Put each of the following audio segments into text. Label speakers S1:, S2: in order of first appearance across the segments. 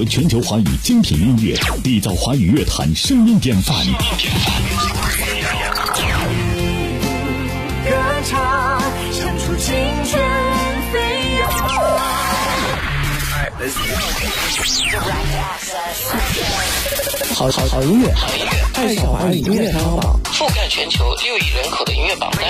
S1: 合全球华语精品音乐，缔造华语乐坛声音典范。
S2: 歌唱，唱出青春飞扬。
S3: 好好好音乐，爱上华语音乐排行榜，
S4: 覆盖全球六亿人口的音乐榜单。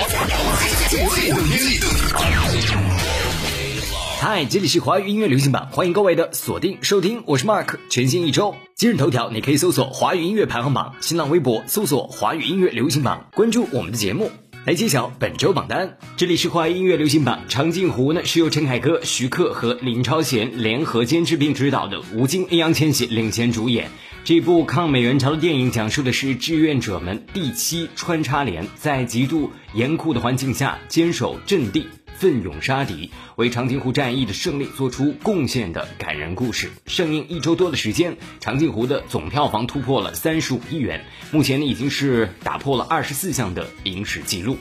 S5: 嗨，这里是华语音乐流行榜，欢迎各位的锁定收听，我是 Mark。全新一周，今日头条你可以搜索“华语音乐排行榜”，新浪微博搜索“华语音乐流行榜”，关注我们的节目，来揭晓本周榜单。这里是华语音乐流行榜，长津湖呢是由陈凯歌、徐克和林超贤联合监制并执导的，吴京、易烊千玺领衔主演。这部抗美援朝的电影讲述的是志愿者们第七穿插连在极度严酷的环境下坚守阵地。奋勇杀敌，为长津湖战役的胜利做出贡献的感人故事。上映一周多的时间，长津湖的总票房突破了三十五亿元，目前呢已经是打破了二十四项的影史记录。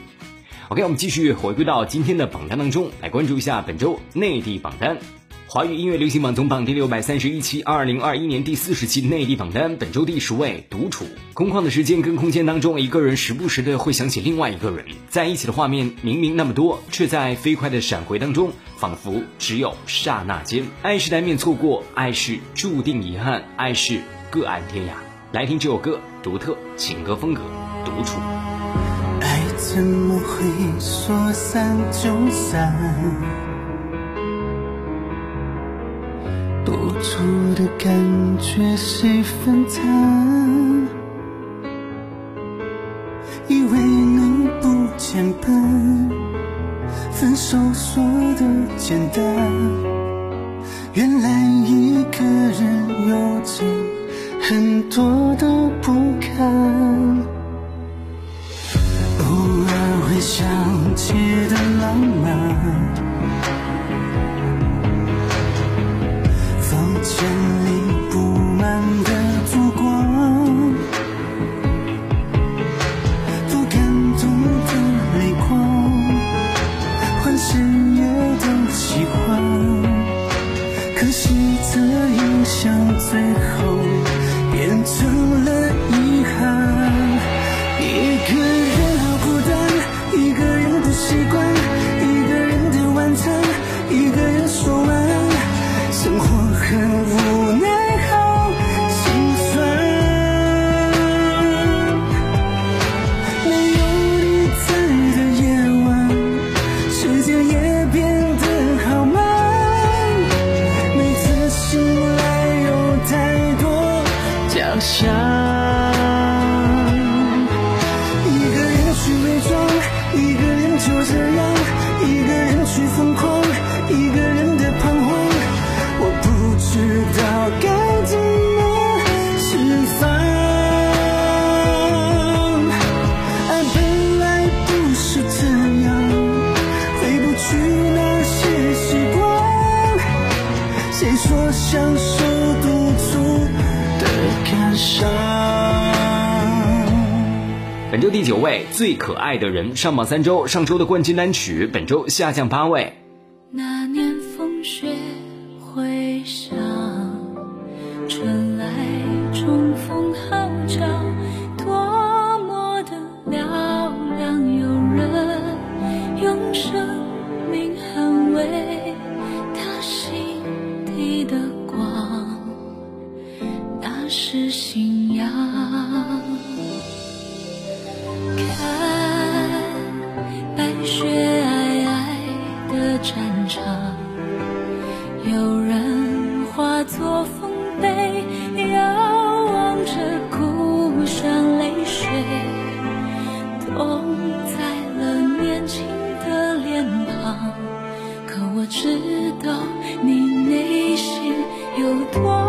S5: OK，我们继续回归到今天的榜单当中，来关注一下本周内地榜单。华语音乐流行榜总榜第六百三十一期，二零二一年第四十期内地榜单，本周第十位，独处。空旷的时间跟空间当中，一个人时不时的会想起另外一个人，在一起的画面明明那么多，却在飞快的闪回当中，仿佛只有刹那间。爱是难免错过，爱是注定遗憾，爱是各安天涯。来听这首歌，独特情歌风格，独处。
S2: 爱怎么会说散就散？无助的感觉谁分担？以为能不牵绊，分手说的简单，原来一个人有着很多的不堪。偶尔会想起的浪漫。最后变成了遗憾。一个人好孤单，一个人的习惯，谁说享受独处的感伤？
S5: 本周第九位，最可爱的人上榜三周，上周的冠军单曲本周下降八位。
S6: 知道你内心有多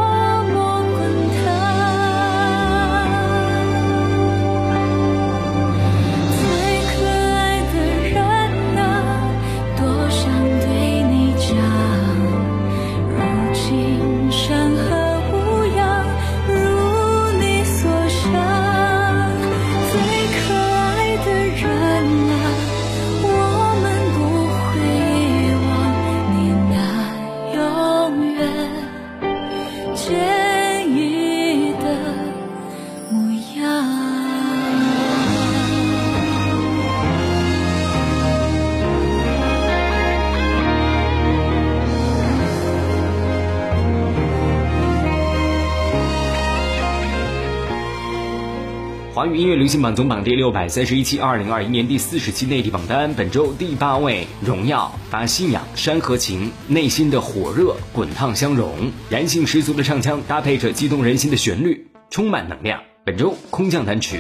S5: 华语音乐流行榜总榜第六百三十一期，二零二一年第四十期内地榜单，本周第八位，荣耀，把信仰，山河情，内心的火热滚烫相融，燃性十足的唱腔搭配着激动人心的旋律，充满能量。本周空降单曲。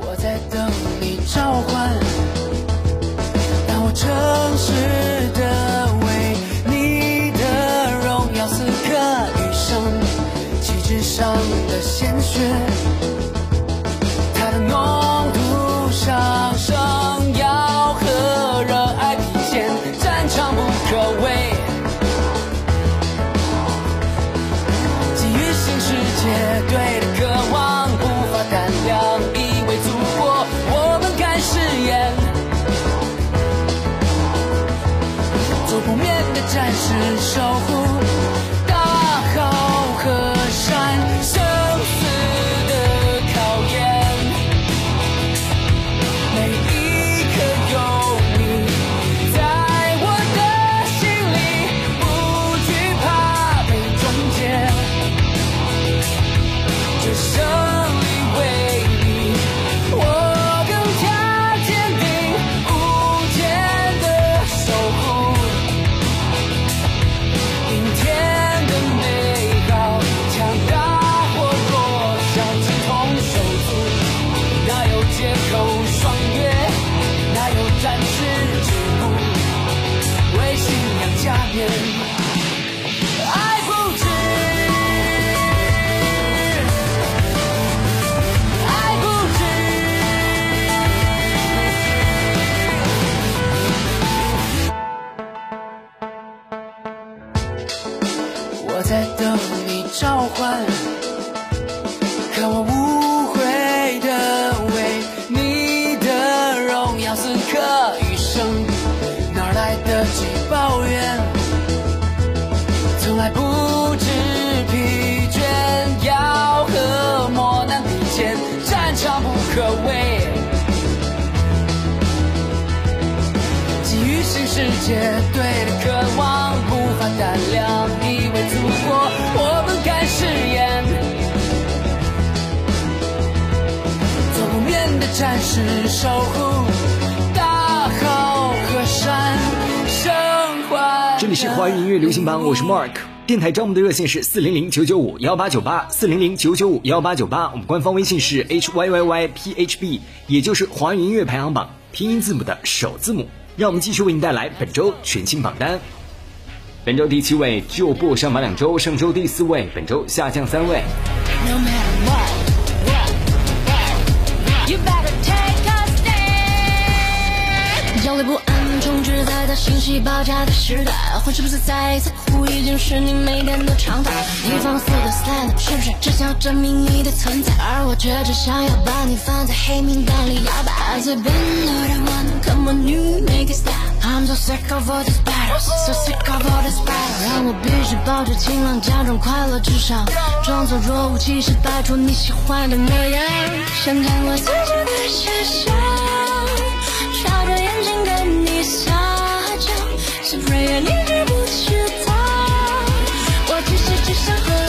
S7: 我在等你召唤，当我诚实的不灭的战士，守护。的战士，守护大好河山，生还。
S5: 这里是华语音乐流行榜，我是 Mark。电台招募的热线是四零零九九五幺八九八，四零零九九五幺八九八。我们官方微信是 h y y y p h b，也就是华语音乐排行榜拼音字母的首字母。让我们继续为您带来本周全新榜单。本周第七位旧部上榜两周，上周第四位，本周下降三位。
S8: No 信息爆炸的时代，混是不是再一次哭已经是你每天的常态。你放肆的 stand，是不是只想要证明你的存在？而我却只想要把你放在黑名单里摇摆。I been another one, come on you make it stop. I'm so sick of all these battles, so sick of all these battles. 让我必须保持清朗，假装快乐，至少装作若无其事，摆出你喜欢的模样。想看我自己的写笑，笑着眼睛跟你笑，瑞，你是不是他？我只是只想和。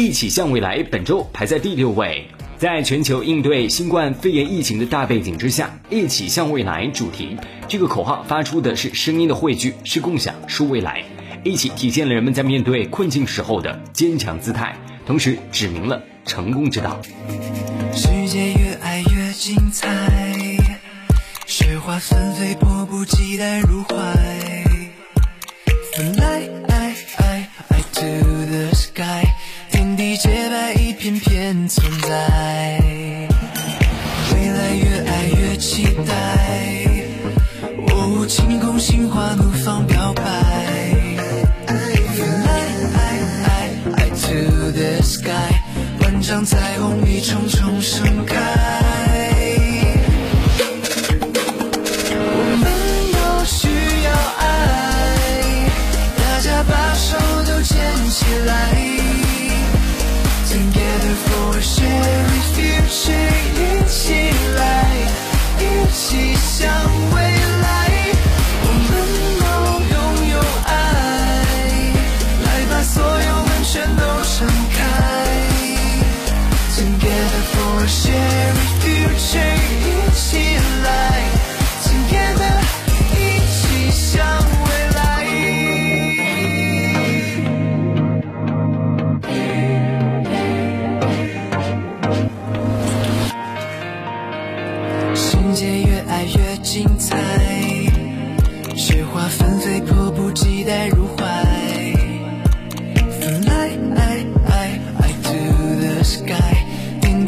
S5: 一起向未来本周排在第六位。在全球应对新冠肺炎疫情的大背景之下，“一起向未来”主题这个口号发出的是声音的汇聚，是共享，是未来。一起体现了人们在面对困境时候的坚强姿态，同时指明了成功之道。
S7: 世界越爱越精彩，雪花纷飞，迫不及待入怀。存在。未来越爱越期待，我舞，晴空心花怒放表白。Fly I to the sky，万丈彩虹一
S9: 重重盛开。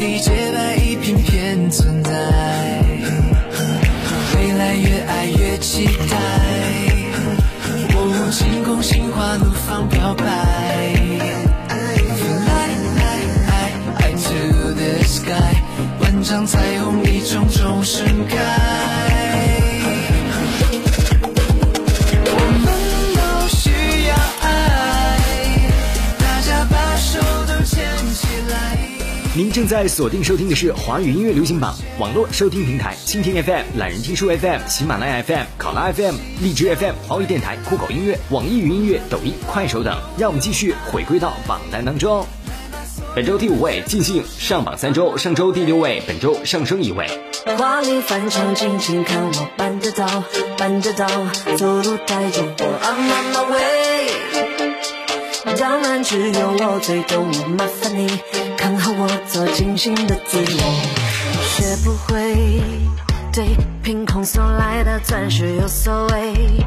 S9: 你洁白，一片片存在。未来越爱越期待，我用，星空心花怒放表
S5: 白。正在锁定收听的是华语音乐流行榜网络收听平台蜻蜓 FM、懒人听书 FM、喜马拉雅 FM、考拉 FM、荔枝 FM、华语电台、酷狗音乐、网易云音乐、抖音、快手等。让我们继续回归到榜单当中。本周第五位尽兴上榜三周，上周第六位，本周上升一位。
S10: 华丽翻唱，尽情看我办得到，办得到，走路带着我，I'm on my way。当然只有我最懂我，麻烦你看好我做精心的自我，学不会对凭空送来的钻石有所谓。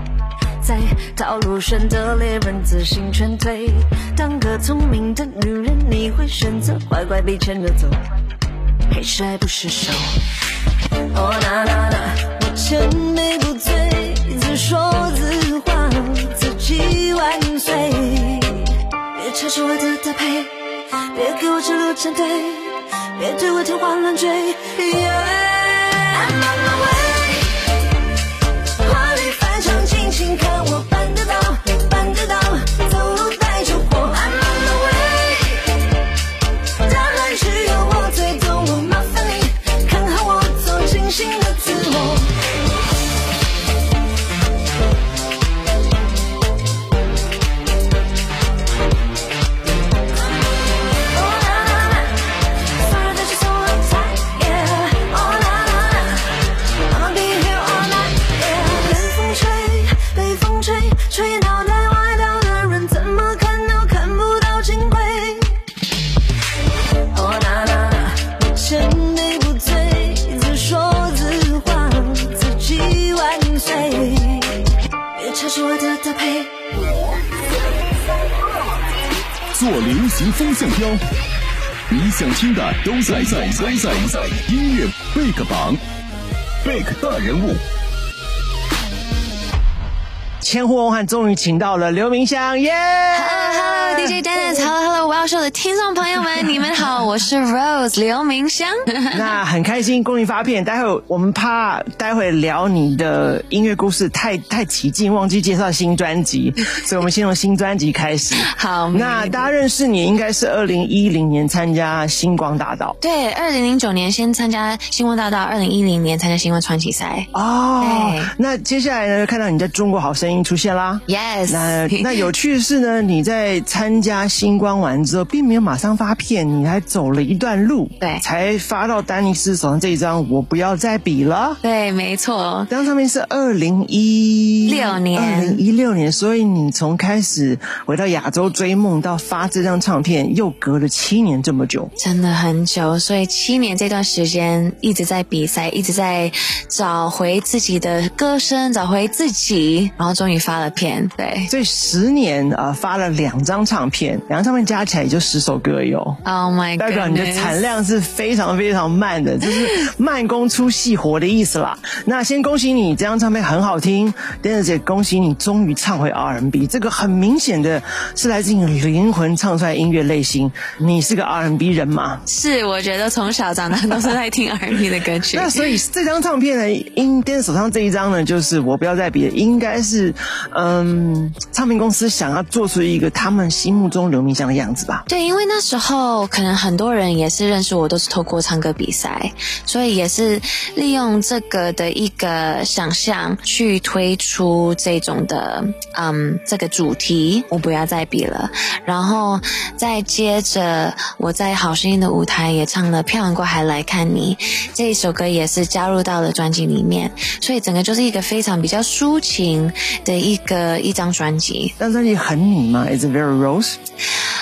S10: 在道路选的猎人自行劝退，当个聪明的女人，你会选择乖乖被牵着走，还是爱不释手？哦那那那，我千杯不醉，自说自话，自己万岁。别插手我的搭配，别给我指路成队，别对我天花乱坠。I'm on my way，华丽翻唱，尽情看我
S1: 在在在在在音乐贝克榜，贝克大人物。
S11: 千呼万唤，终于请到了刘明湘，耶、
S12: Hello DJ Dennis，Hello Hello，我要说的听众朋友们，你们好，我是 Rose 刘明湘。
S11: 那很开心，恭喜发片。待会我们怕待会聊你的音乐故事太太起劲，忘记介绍新专辑，所以我们先从新专辑开始。
S12: 好，
S11: 那大家认识你应该是二零一零年参加星光大道
S12: 对，二零零九年先参加星光大道，二零一零年参加星光传奇赛。
S11: 哦
S12: 对。
S11: 那接下来呢，看到你在中国好声音出现啦。
S12: Yes，
S11: 那那有趣的是呢，你在参加星光完之后，并没有马上发片，你还走了一段路，
S12: 对
S11: 才发到丹尼斯手上这一张《我不要再比了》。
S12: 对，没错。
S11: 这张唱片是二零一
S12: 六年
S11: 二零一六年，所以你从开始回到亚洲追梦到发这张唱片，又隔了七年这么久。
S12: 真的很久，所以七年这段时间一直在比赛，一直在找回自己的歌声，找回自己，然后终于发了片。对，
S11: 所以十年呃发了两张唱片，两张唱片加起来也就十首歌有。
S12: Oh my god！
S11: 代表你的产量是非常非常慢的，就是慢工出细活的意思啦。那先恭喜你，这张唱片很好听，丹子姐恭喜你终于唱回 R&B，这个很明显的是来自你灵魂唱出来的音乐类型。你是个 R&B 人吗？
S12: 是，我觉得从小长大都是在听 R&B 的歌曲。
S11: 那所以这张唱片呢，因丹手上这一张呢，就是我不要再比了，应该是嗯，唱片公司想要做出一个他们心目中刘明湘的样子吧。
S12: 对，因为那时候可能很多人也是认识我，都是透过唱歌比赛，所以也是利用这个的一个想象去推出这种的嗯这个主题。我不要再比了，然后再接着我在好声音的舞台也唱了《漂洋过海来看你》这一首歌，也是加入到了专辑里面，所以整个就是一个非常比较抒情的一个一张专辑。
S11: 但专辑很你吗？Is it very rose？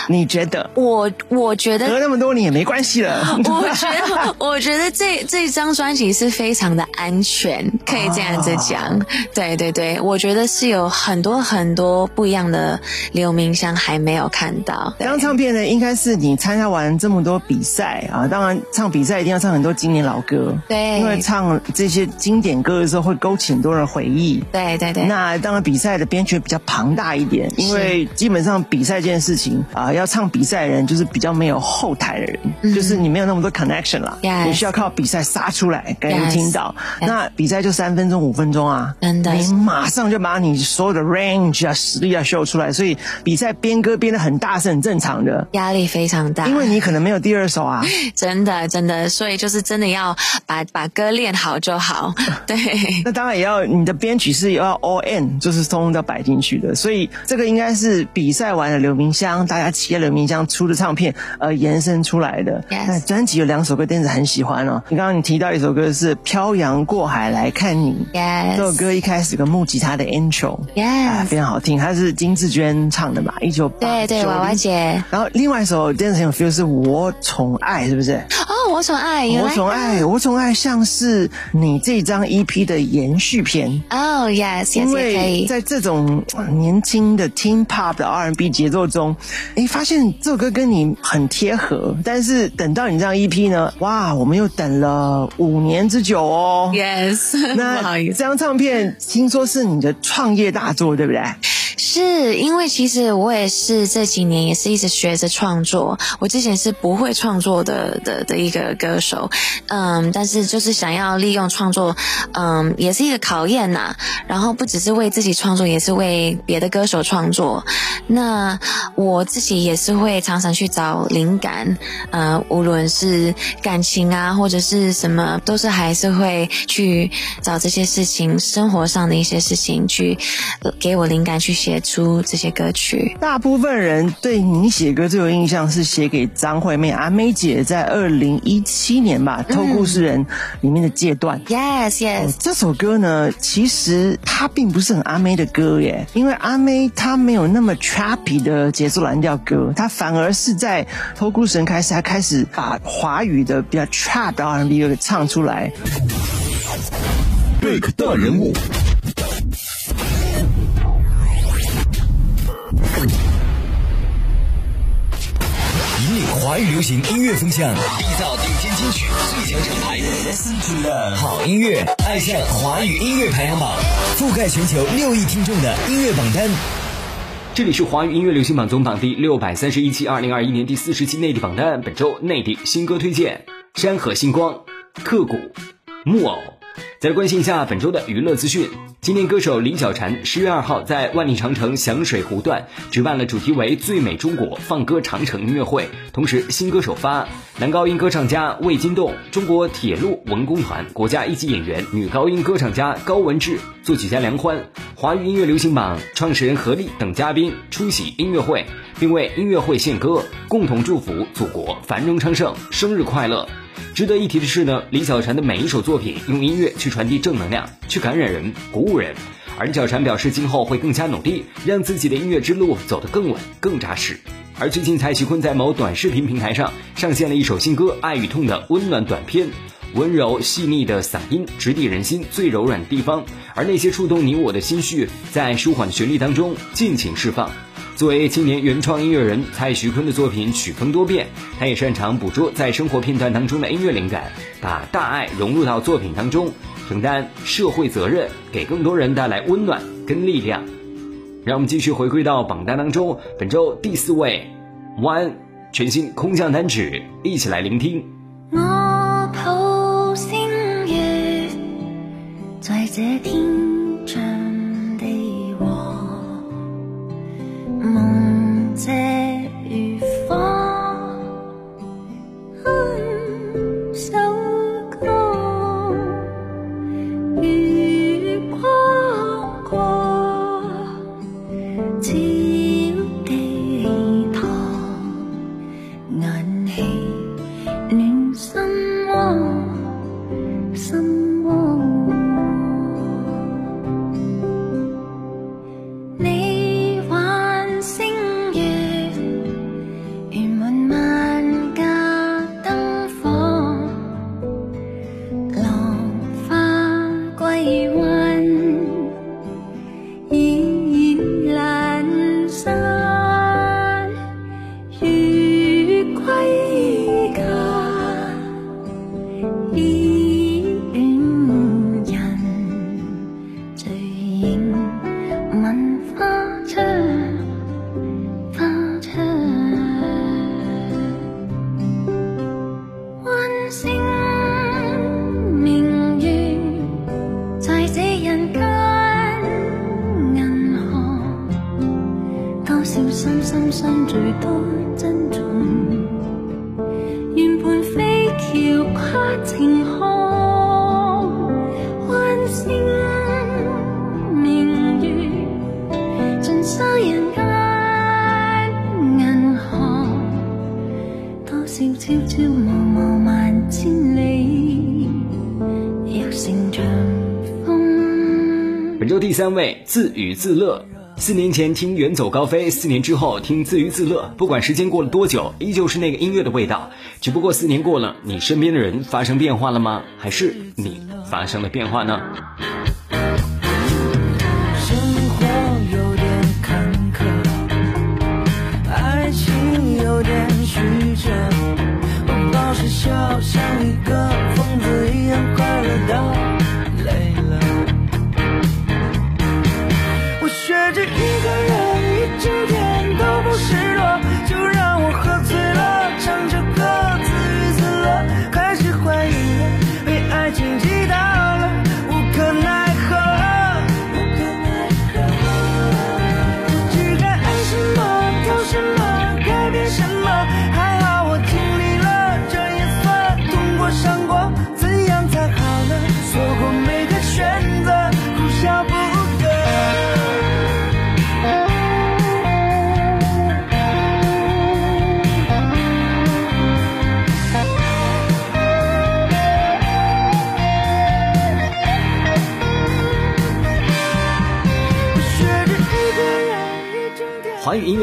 S11: 你觉得？
S12: 我我觉得
S11: 隔那么多年也没关系了。
S12: 我觉得，我觉得这这张专辑是非常的安全，可以这样子讲。对对对，我觉得是有很多很多不一样的刘明湘还没有看到。
S11: 这张唱片呢，应该是你参加完这么多比赛啊，当然唱比赛一定要唱很多经典老歌，
S12: 对
S11: 因为唱这些经典歌的时候会勾起很多人回忆。
S12: 对对对，
S11: 那当然，比赛的编曲比较庞大一点，因为基本上比赛这件事情啊、要唱比赛的人就是比较没有后台的人，就是你没有那么多 connection 啦。
S12: Yes
S11: 你需要靠比赛杀出来给人听到。
S12: Yes
S11: 那比赛就三分钟、五分钟啊，
S12: 真的。
S11: 你马上就把你所有的 range 啊、实力啊秀出来，所以比赛编歌编得很大是很正常的。
S12: 压力非常大，
S11: 因为你可能没有第二首啊，
S12: 真的真的，所以就是真的要把把歌练好就好。对。
S11: 那当然也要你的编曲是要 all in，就是通通都要摆进去的。所以这个应该是比赛完的刘明湘，大家期待刘明湘出的唱片而延伸出来的。那专辑有两首歌，电子很喜欢哦。你刚刚你提到一首歌是《漂洋过海来看你》
S12: Yes
S11: 这首歌一开始有个木吉他的
S12: intro，Yes
S11: 啊非常好听，它是金志娟唱的嘛，一九八
S12: 对对，娃娃。姐。
S11: 然后另外一首电子很有 feel 是我宠爱，是不是？
S12: 哦，我宠爱，原
S11: 我宠爱，我宠爱像是你这张 EP 的延续篇。
S12: 哦，yes
S11: 因为
S12: 以。
S11: 在这种呃年轻的 teen pop 的 R&B 节奏中，哎，发现这首歌跟你很贴合。但是等到你这样 EP 呢，哇，我们又等了五年之久哦。
S12: Yes，
S11: 那
S12: 好。
S11: 这张唱片听说是你的创业大作，对不对？
S12: 是因为其实我也是这几年也是一直学着创作，我之前是不会创作的的的一个歌手，嗯，但是就是想要利用创作，嗯，也是一个考验呐。然后不只是为自己创作，也是为别的歌手创作。那我自己也是会常常去找灵感，呃，无论是感情啊，或者是什么，都是还是会去找这些事情，生活上的一些事情去给我灵感，去写出这些歌曲。
S11: 大部分人对你写歌最有印象是写给张惠妹阿妹姐在二零一七年吧，《偷故事人》里面的阶段。
S12: Yes, yes，
S11: 这首歌呢，其实它并不是很阿妹的歌耶，因为阿妹她没有那么 trappy 的节奏蓝调歌，她反而是在《偷故事人》开始，她开始把华语的比较 trap 的 R&B 给唱出来。
S1: Big 大人物，
S5: 华语流行音乐风向，缔造顶尖金曲最强厂牌。Listen to love，好音乐，爱上华语音乐排行榜，覆盖全球六亿听众的音乐榜单。这里是华语音乐流行榜总榜第六百三十一期，二零二一年第四十期内地榜单。本周内地新歌推荐：山河星光、刻骨、木偶。再来关心一下本周的娱乐资讯。今年歌手李小婵十月二号在万里长城响水湖段举办了主题为“最美中国”放歌长城音乐会，同时新歌首发，男高音歌唱家魏金栋、中国铁路文工团国家一级演员、女高音歌唱家高文志、作曲家梁欢、华语音乐流行榜创始人何丽等嘉宾出席音乐会，并为音乐会献歌，共同祝福祖国繁荣昌盛，生日快乐。值得一提的是呢，李小婵的每一首作品用音乐去传递正能量，去感染人、鼓舞人。而李小婵表示，今后会更加努力，让自己的音乐之路走得更稳、更扎实。而最近，蔡徐坤在某短视频平台上上线了一首新歌《爱与痛》的温暖短片，温柔细腻的嗓音直抵人心最柔软的地方，而那些触动你我的心绪，在舒缓旋律当中尽情释放。作为青年原创音乐人，蔡徐坤的作品曲风多变，他也擅长捕捉在生活片段当中的音乐灵感，把大爱融入到作品当中，承担社会责任，给更多人带来温暖跟力量。让我们继续回归到榜单当中，本周第四位，One 全新空降单曲，一起来聆听。
S13: 我抱星月，在这天晴空，溫馨明月，盡收人間銀河，多少朝朝暮暮萬千里，若成長風。
S5: 本周第三位，自娱自乐。四年前听《远走高飞》，四年之后听《自娱自乐》，不管时间过了多久，依旧是那个音乐的味道。只不过四年过了，你身边的人发生变化了吗？还是你发生了变化呢？
S9: 生活有点坎坷，爱情有点曲折，我老是笑，像一个疯子一样快乐到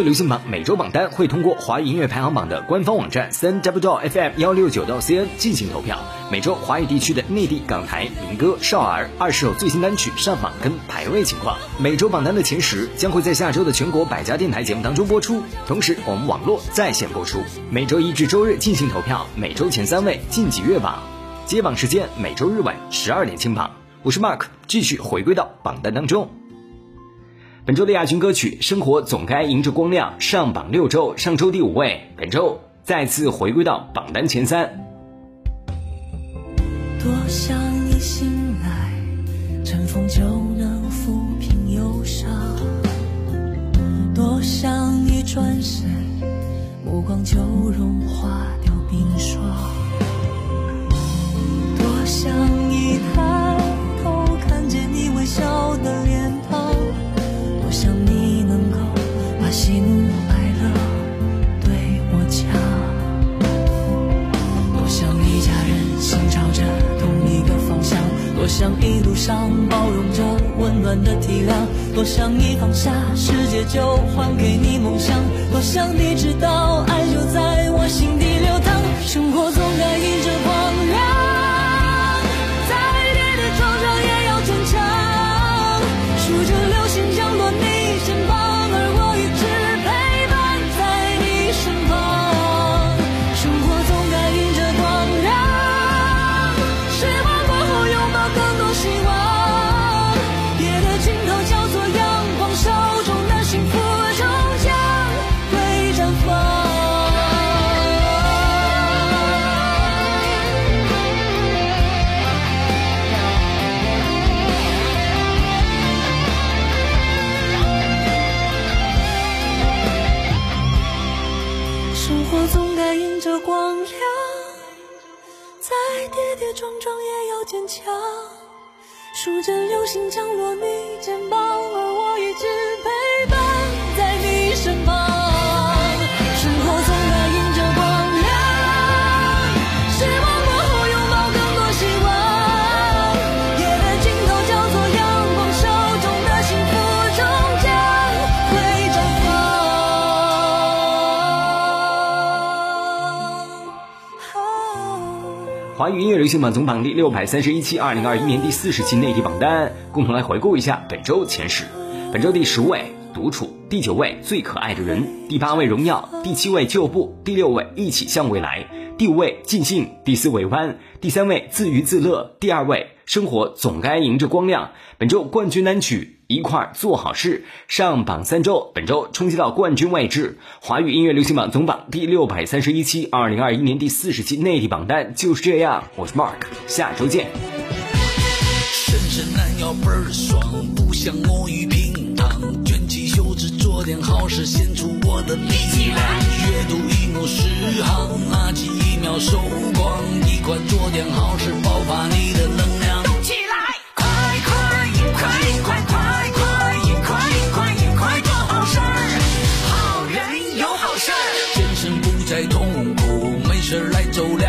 S5: 流行榜每周榜单会通过华语音乐排行榜的官方网站三 w fm 幺六九到 cn 进行投票。每周华语地区的内地港台民歌、少儿二十首最新单曲上榜跟排位情况。每周榜单的前十将会在下周的全国百家电台节目当中播出，同时我们网络在线播出。每周一至周日进行投票，每周前三位晋级月榜。接榜时间每周日晚十二点清榜。我是 Mark，继续回归到榜单当中。本周的亚军歌曲《生活总该迎着光亮》上榜六周，上周第五位，本周再次回归到榜单前三。
S6: 多想一醒来，尘封就能抚平忧伤；多想一转身，目光就融化掉冰霜；多想一抬头看见你微笑的想一路上包容着温暖的体谅，多想一放下世界就还给你梦想，多想你知道爱就在我心底流淌，生活总该迎着光
S5: 华语音乐流行榜总榜第六百三十一期，二零二一年第四十期内地榜单，共同来回顾一下本周前十。本周第十位独处，第九位最可爱的人，第八位荣耀，第七位旧部，第六位一起向未来，第五位尽兴，第四位弯，第三位自娱自乐，第二位生活总该迎着光亮。本周冠军单曲。一块儿做好事，上榜三周，本周冲击到冠军位置。华语音乐流行榜总榜第六百三十一期，二零二一年第四十期内地榜单就是这样。我是 Mark，下周见。
S7: 伸伸懒腰倍儿爽，不想摸鱼平躺，卷起袖子做点好事，献出我的力量。阅读一目十行，垃圾一秒收光，一块做点好事，爆发你的能量。动起来，快快快！痛苦，没事来走。